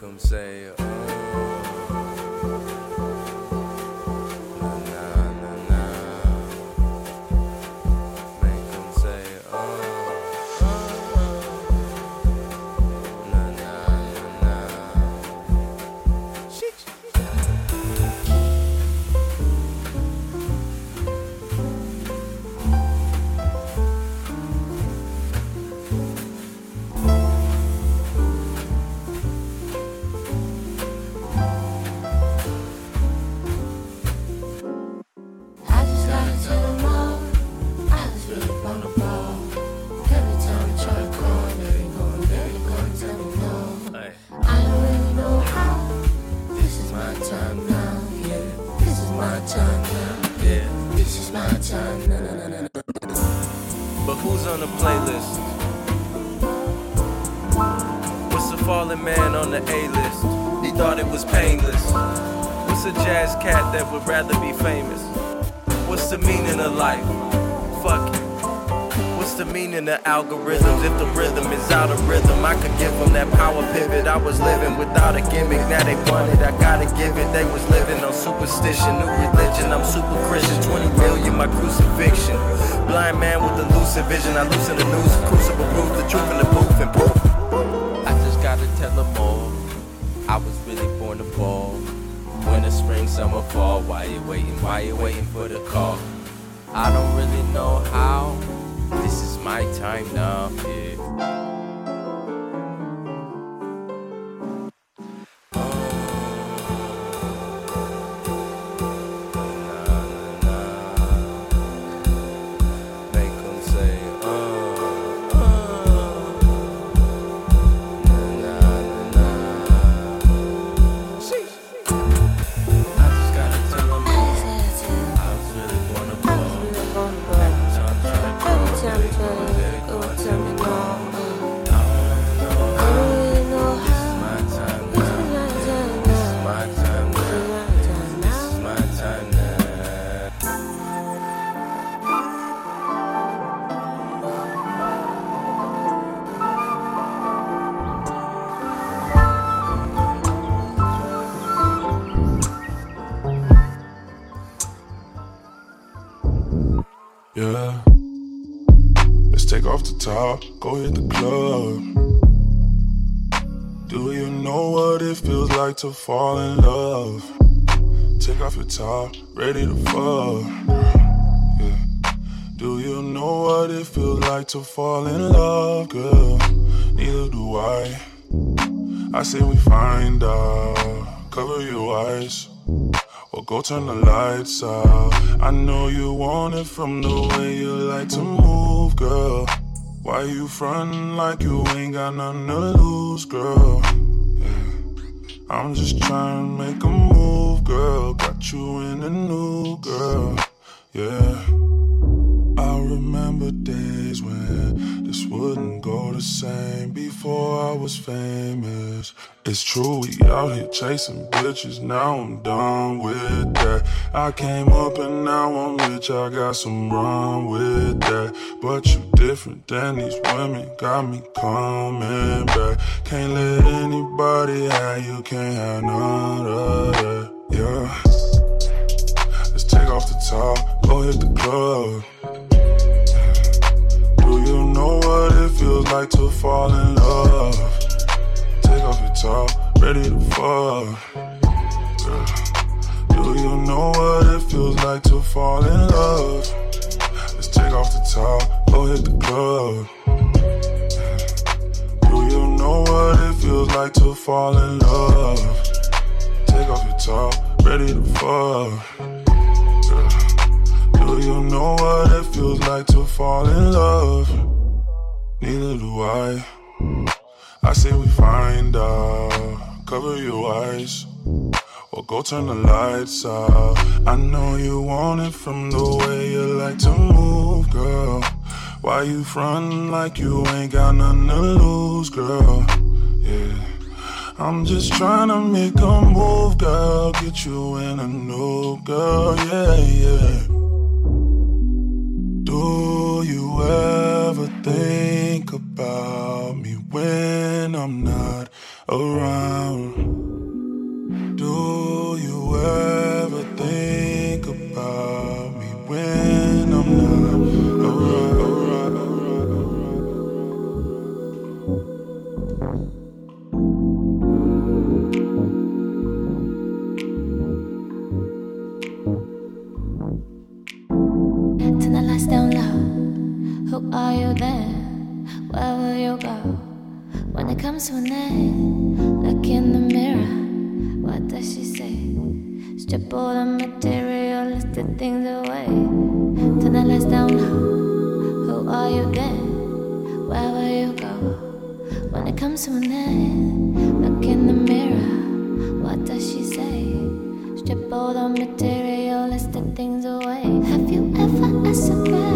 them say, oh. That would rather be famous? What's the meaning of life? Fuck it. What's the meaning of algorithms? If the rhythm is out of rhythm, I could give them that power pivot. I was living without a gimmick. Now they want it, I gotta give it. They was living on superstition, new religion. I'm super Christian. 20 million, my crucifixion. Blind man with a lucid vision. I loosen the news, crucible proof, the truth in the booth and poof. I just gotta tell them all. I was really born to ball. Winter, spring, summer, fall. Why you waiting? Why you waiting for the call? I don't really know how. This is my time now. Yeah. To fall in love? Take off your top, ready to fall. Yeah. Do you know what it feels like to fall in love, girl? Neither do I. I say we find out, cover your eyes. Or go turn the lights out. I know you want it from the way you like to move, girl. Why you frontin' like you ain't got nothing to lose, girl? I'm just trying to make a move, girl. Got you in a new girl, yeah. I remember days when this wouldn't go the same before I was famous. It's true, we out here chasing bitches. Now I'm done with that. I came up and now I'm rich. I got some run with that. But you different than these women. Got me coming back. Can't let anybody have you. Can't have none of that. Yeah. Let's take off the top. Go hit the club. Do you know what it feels like to fall in love? Off your top, ready to fuck. Yeah. Do you know what it feels like to fall in love? Let's take off the top, go hit the club. Do you know what it feels like to fall in love? Take off your top, ready to fuck. Yeah. Do you know what it feels like to fall in love? Neither do I. I say we find out, cover your eyes, or go turn the lights out. I know you want it from the way you like to move, girl. Why you frontin' like you ain't got nothing to lose, girl? Yeah. I'm just trying to make a move, girl. Get you in a new girl, yeah, yeah. Do you ever think about when I'm not around? Do you ever? Sometimes when I look in the mirror, what does she say? Strip all the materialistic things away. Turn the lights down low. Who are you then? Where will you go? When it comes to an end, look in the mirror, what does she say? Strip all the materialistic things away. Have you ever asked a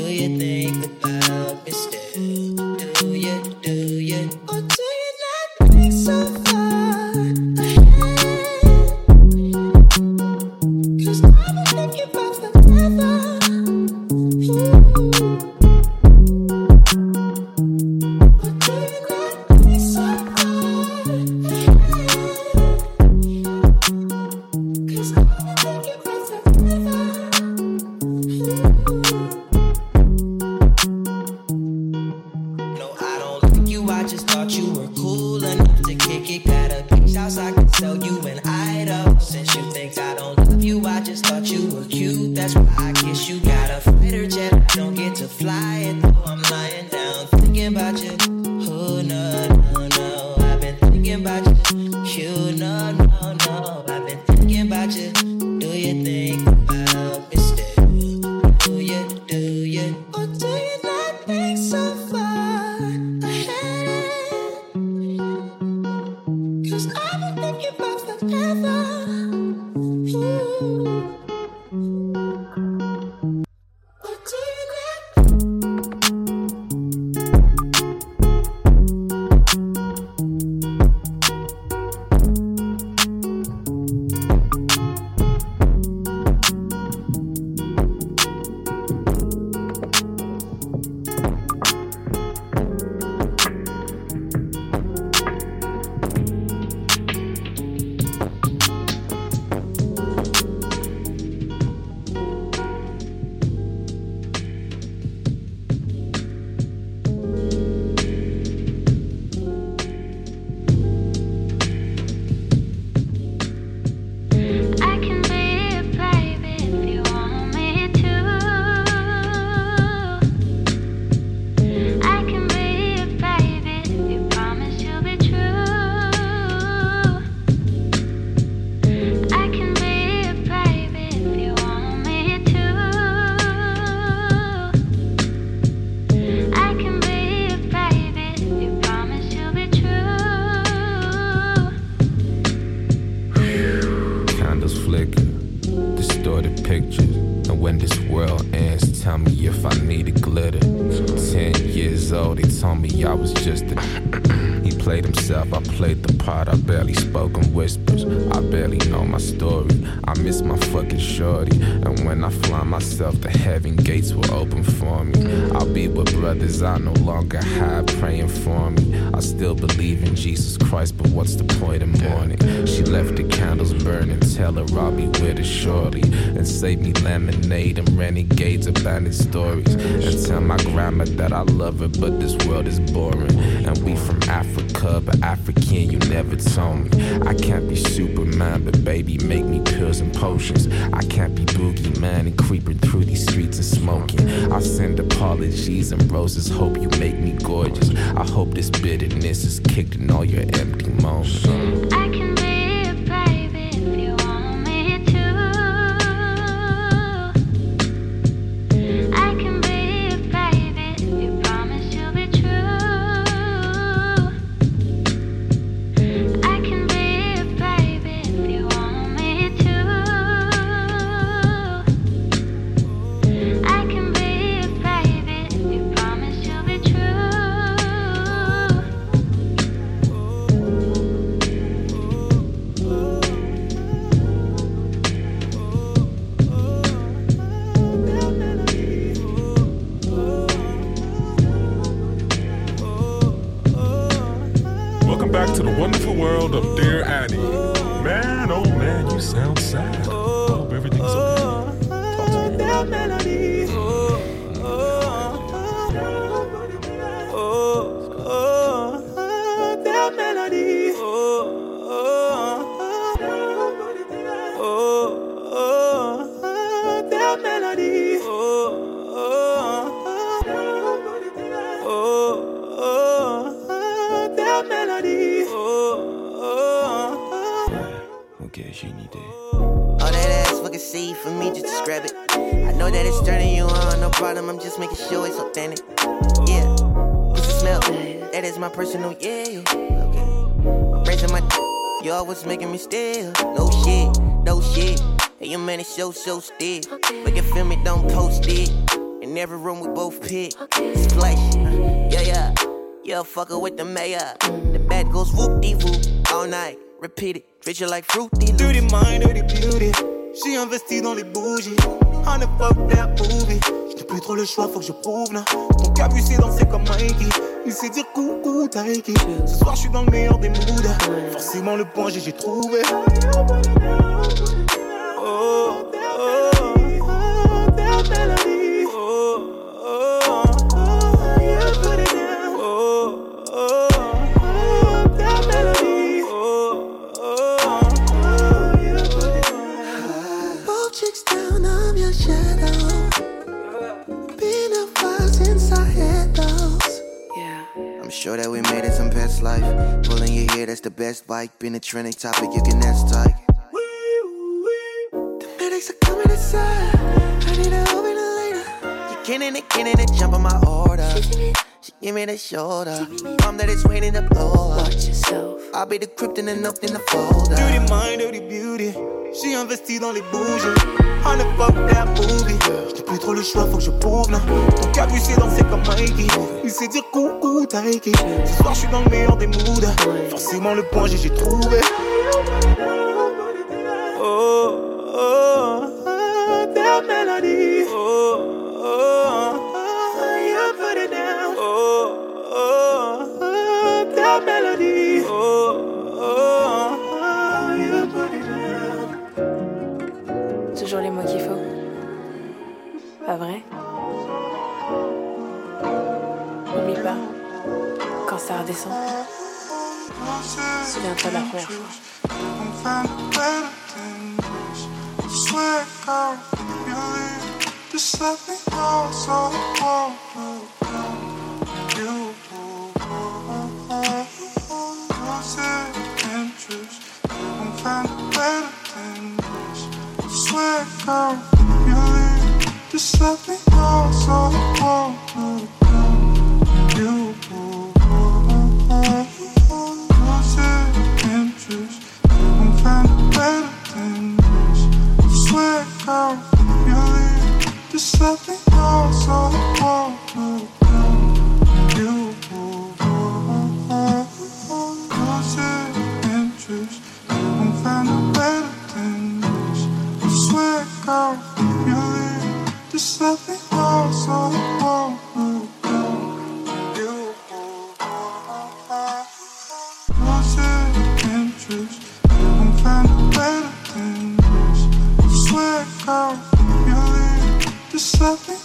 do you think about? Cause I've been thinking about ever. I was just a. he played himself, I played the part, I barely spoke in whispers. I barely know my story. I miss my fucking shorty when I fly myself to heaven, gates will open for me. I'll be with brothers I no longer have praying for me. I still believe in Jesus Christ, but what's the point in mourning? She left the candles burning, tell her I'll be with her shortly. And save me lemonade and renegades abandoned stories. And tell my grandma that I love her, but this world is boring. And we from Africa, but African, you never told me. I can't be Superman, but baby, make me pills and potions. I can't be boogie man and creeping through these streets and smoking. I send apologies and roses, hope you make me gorgeous. I hope this bitterness is kicked in all your empty. It's turning you on, no problem. I'm just making sure it's authentic. Yeah, what's the smell? That is my personal, yeah. Okay. Raising my, you always making me still. No shit, no shit. Hey, your man is so, so stiff. But you feel me, don't post it. In every room we both pick. Splash, yeah, yeah. Yeah, fucker with the mayor. The bed goes whoop dee whoop all night. Repeat it, treat you like fruity. Dirty mind, dirty beauty. J'ai investi dans les bougies. On the fuck that movie. J'ai plus trop le choix, faut que je prouve là. Mon cabu c'est danser comme Mikey. Il sait dire coucou Taiki. Ce soir je suis dans le meilleur des moods. Forcément le point j'ai trouvé. Best bike. Been a trending topic, you can ask type. The medics are coming inside. I need to open it later. You can't it, can't it, jump on my order. Give me the shoulder. Mom that is waiting to blow up. Watch yourself. I'll be the krypton and up in the folder. Dirty mind, dirty beauty. J'ai investi dans les bougies. On the fuck that movie. J'ai plus trop le choix, faut que je prouve là. Ton cabu c'est danser comme Mikey. Il sait dire coucou Taiki. Ce soir je suis dans le meilleur des moods. Forcément le point G j'ai trouvé. Pas vrai? Oublie pas, quand ça redescend, souviens-toi la première fois. Just let me know so I won't leave.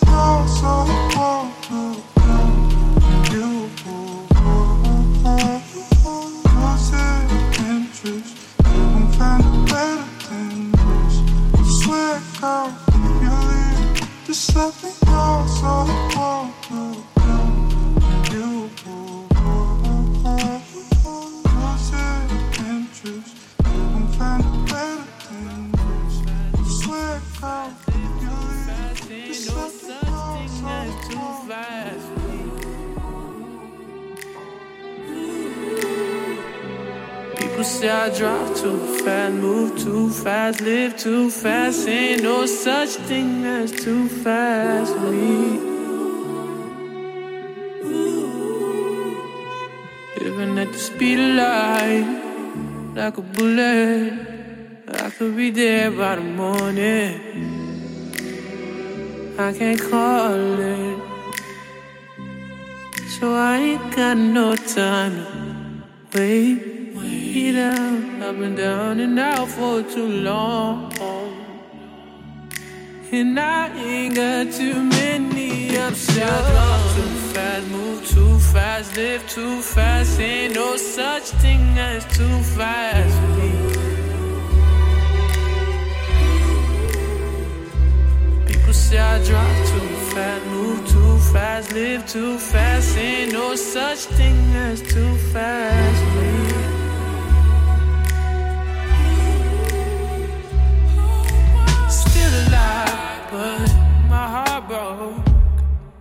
Live too fast. Ain't no such thing as too fast for me. Living at the speed of light, like a bullet. I could be there by the morning. I can't call it. So I ain't got no time to wait. Out, up and down and out for too long. And I ain't got too many options. I drive too fast, move too fast, live too fast. Ain't no such thing as too fast. People say I drive too fast, move too fast, live too fast. Ain't no such thing as too fast for but my heart broke.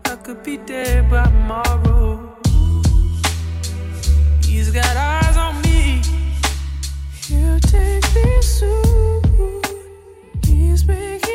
I could be dead by tomorrow. He's got eyes on me. He'll take me soon. He's making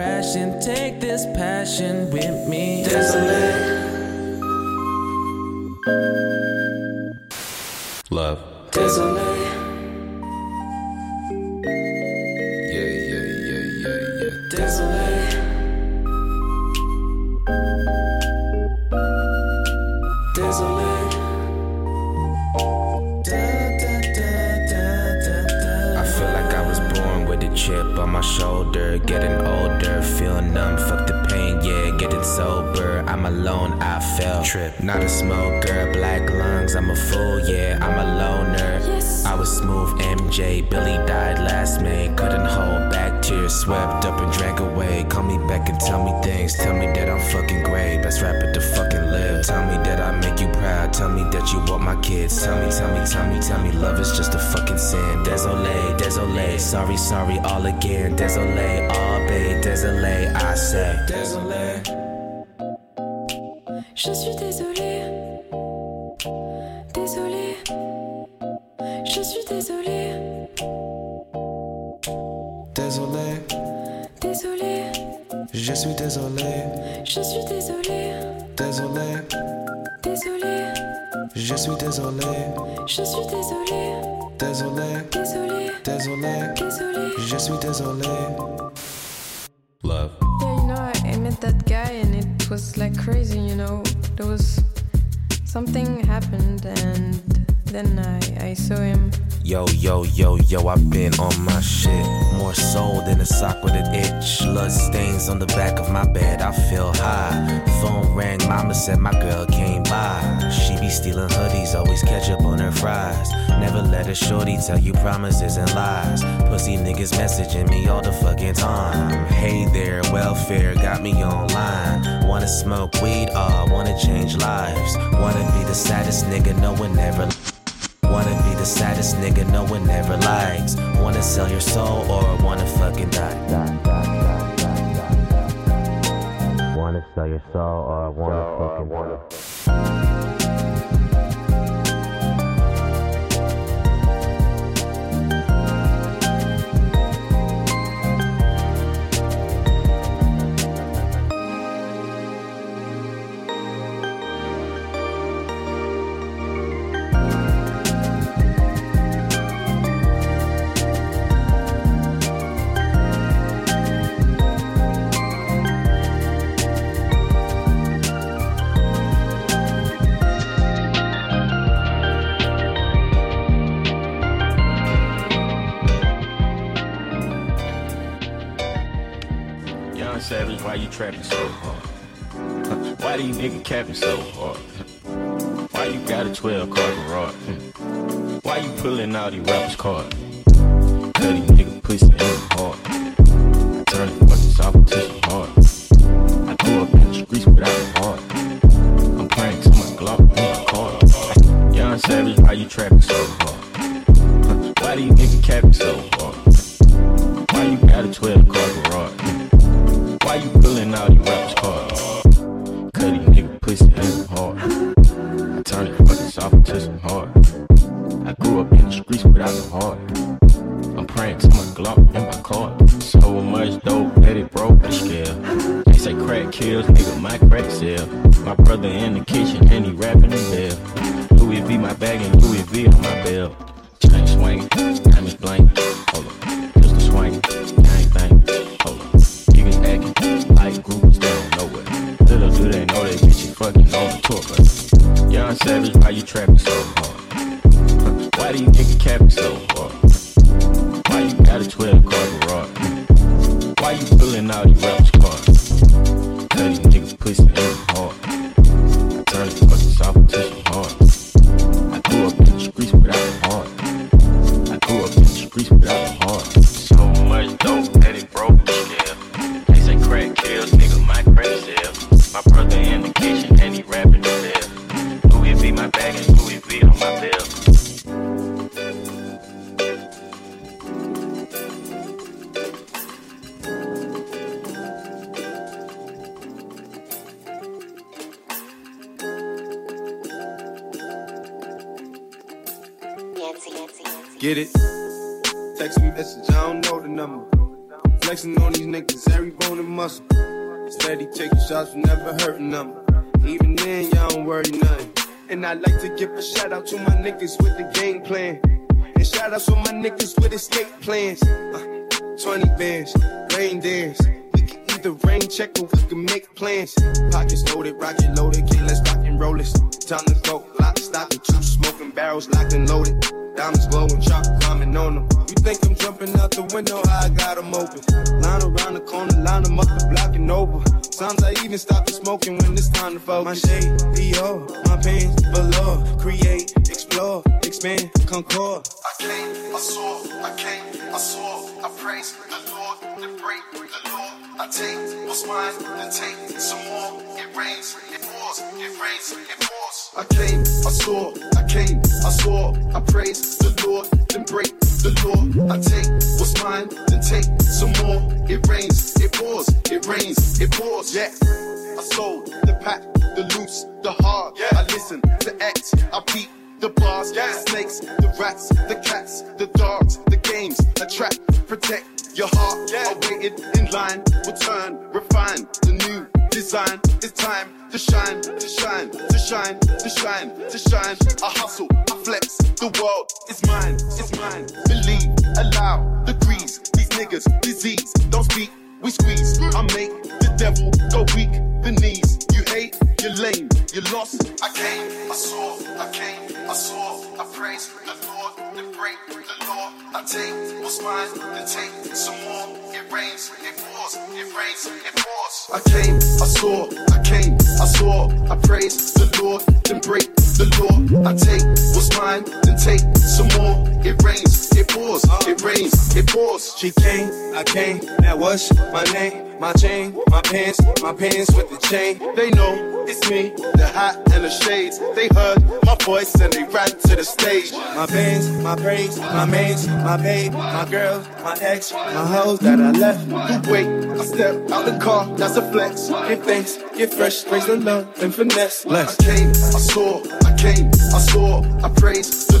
crashing, take this passion with me. Desolate. Love. Desolate. My shoulder. Getting older, feel numb, fuck the pain, yeah. Getting sober, I'm alone, I fell. Trip, not a smoker, black lungs, I'm a fool, yeah. I'm a loner. I was smooth MJ, Billy died last May. Couldn't hold back swept up and drank away. Call me back and tell me things, tell me that I'm fucking great. Best rapper to fucking live. Tell me that I make you proud, tell me that you want my kids. Tell me, tell me, tell me, tell me, love is just a fucking sin. Désolé, désolé, sorry, sorry, all again. Désolé, all bay, désolé, I say. Désolé. Désolé. Désolée. Je suis désolé. Je suis désolée. Désolé. Désolée. Je suis désolé. Je suis désolée. Désolé. Désolée. Désolé. Désolée. Je suis désolé. Love. Yeah, you know, I, I met that guy and it was like crazy, you know. There was something happened and then I, I saw him. Yo, yo, yo, yo, I've been on my shit. More soul than a sock with an itch. Blood stains on the back of my bed, I feel high. Phone rang, mama said my girl came by. She be stealing hoodies, always catch up on her fries. Never let a shorty tell you promises and lies. Pussy niggas messaging me all the fucking time. Hey there, welfare got me online. Wanna smoke weed, uh, wanna change lives. Wanna be the saddest nigga no one ever. Wanna the saddest nigga no one ever likes. Wanna sell your soul or wanna fucking die. Wanna sell your soul or wanna fucking die. Capping so hard? Why you got a 12 car garage? Why you pulling out these rappers' cards? Cut these niggas pussy in the heart. Turn the fucking soft to some hard. I grew up in the streets without a heart. I'm praying to my Glock in my car. Young Savage, why you trapping so hard? Why these niggas capping so hard? Why you got a 12 car garage? Shots, never hurting them. Even then, y'all don't worry nothing. And I like to give a shout out to my niggas with the game plan. And shout out to my niggas with escape plans. Uh, 20 bands, rain dance. We can either rain check or we can make plans. Pockets loaded, rocket loaded, okay, let's rock and roll this. Time to go, lock, stock, two smoking barrels locked and loaded. Diamonds glowing, chop climbing on them. You think I'm jumping out the window? I got them open. Line around the corner, line them up the block and over. Sometimes I even stop the smoking when it's time to focus. My shade, Dior, my pants, below. Create, explore, expand, concord. I came, I saw, I came, I saw, I praise the Lord, then break the law. I take what's mine, then take some more. It rains, it pours, it rains, it pours. I came, I saw, I came, I saw, I praise the Lord, then break the law. I take what's mine, then take some more. It rains, it pours, it rains, it pours. Yeah, I sold the pack, the loose, the hard. Yeah. I listen to X, I beat the bars, yeah. the snakes, the rats, the cats, the dogs, the games, attract, protect your heart. Yeah. I waited in line, will turn, refine the new design. It's time to shine, to shine, to shine, to shine, to shine. I hustle, I flex, the world is mine, it's mine. Believe, allow, The degrees, these niggas, disease. Don't speak, we squeeze. I make the devil go weak, the knees. You hate, you're lame, you're lost. I came, I saw, I came, I saw, I praise the Lord, then break the law. I take what's mine, then take some more. It rains, it pours, it rains, it pours. I came, I saw, I came, I saw, I praise the Lord, then break the law. I take what's mine, take some more. It rains, it pours, it rains, it pours. She came, I came, now what's my name? My chain, my pants, my pants with the chain. They know it's me, the hat and the shades. They heard my voice and they ran to the stage. My bands, my braids, my mains, my babe, my girl, my ex, my hoes that I left. Wait, I step out the car, that's a flex. Give thanks, give fresh, praise the love and finesse. Less. I came, I saw, I came, I saw, I praise the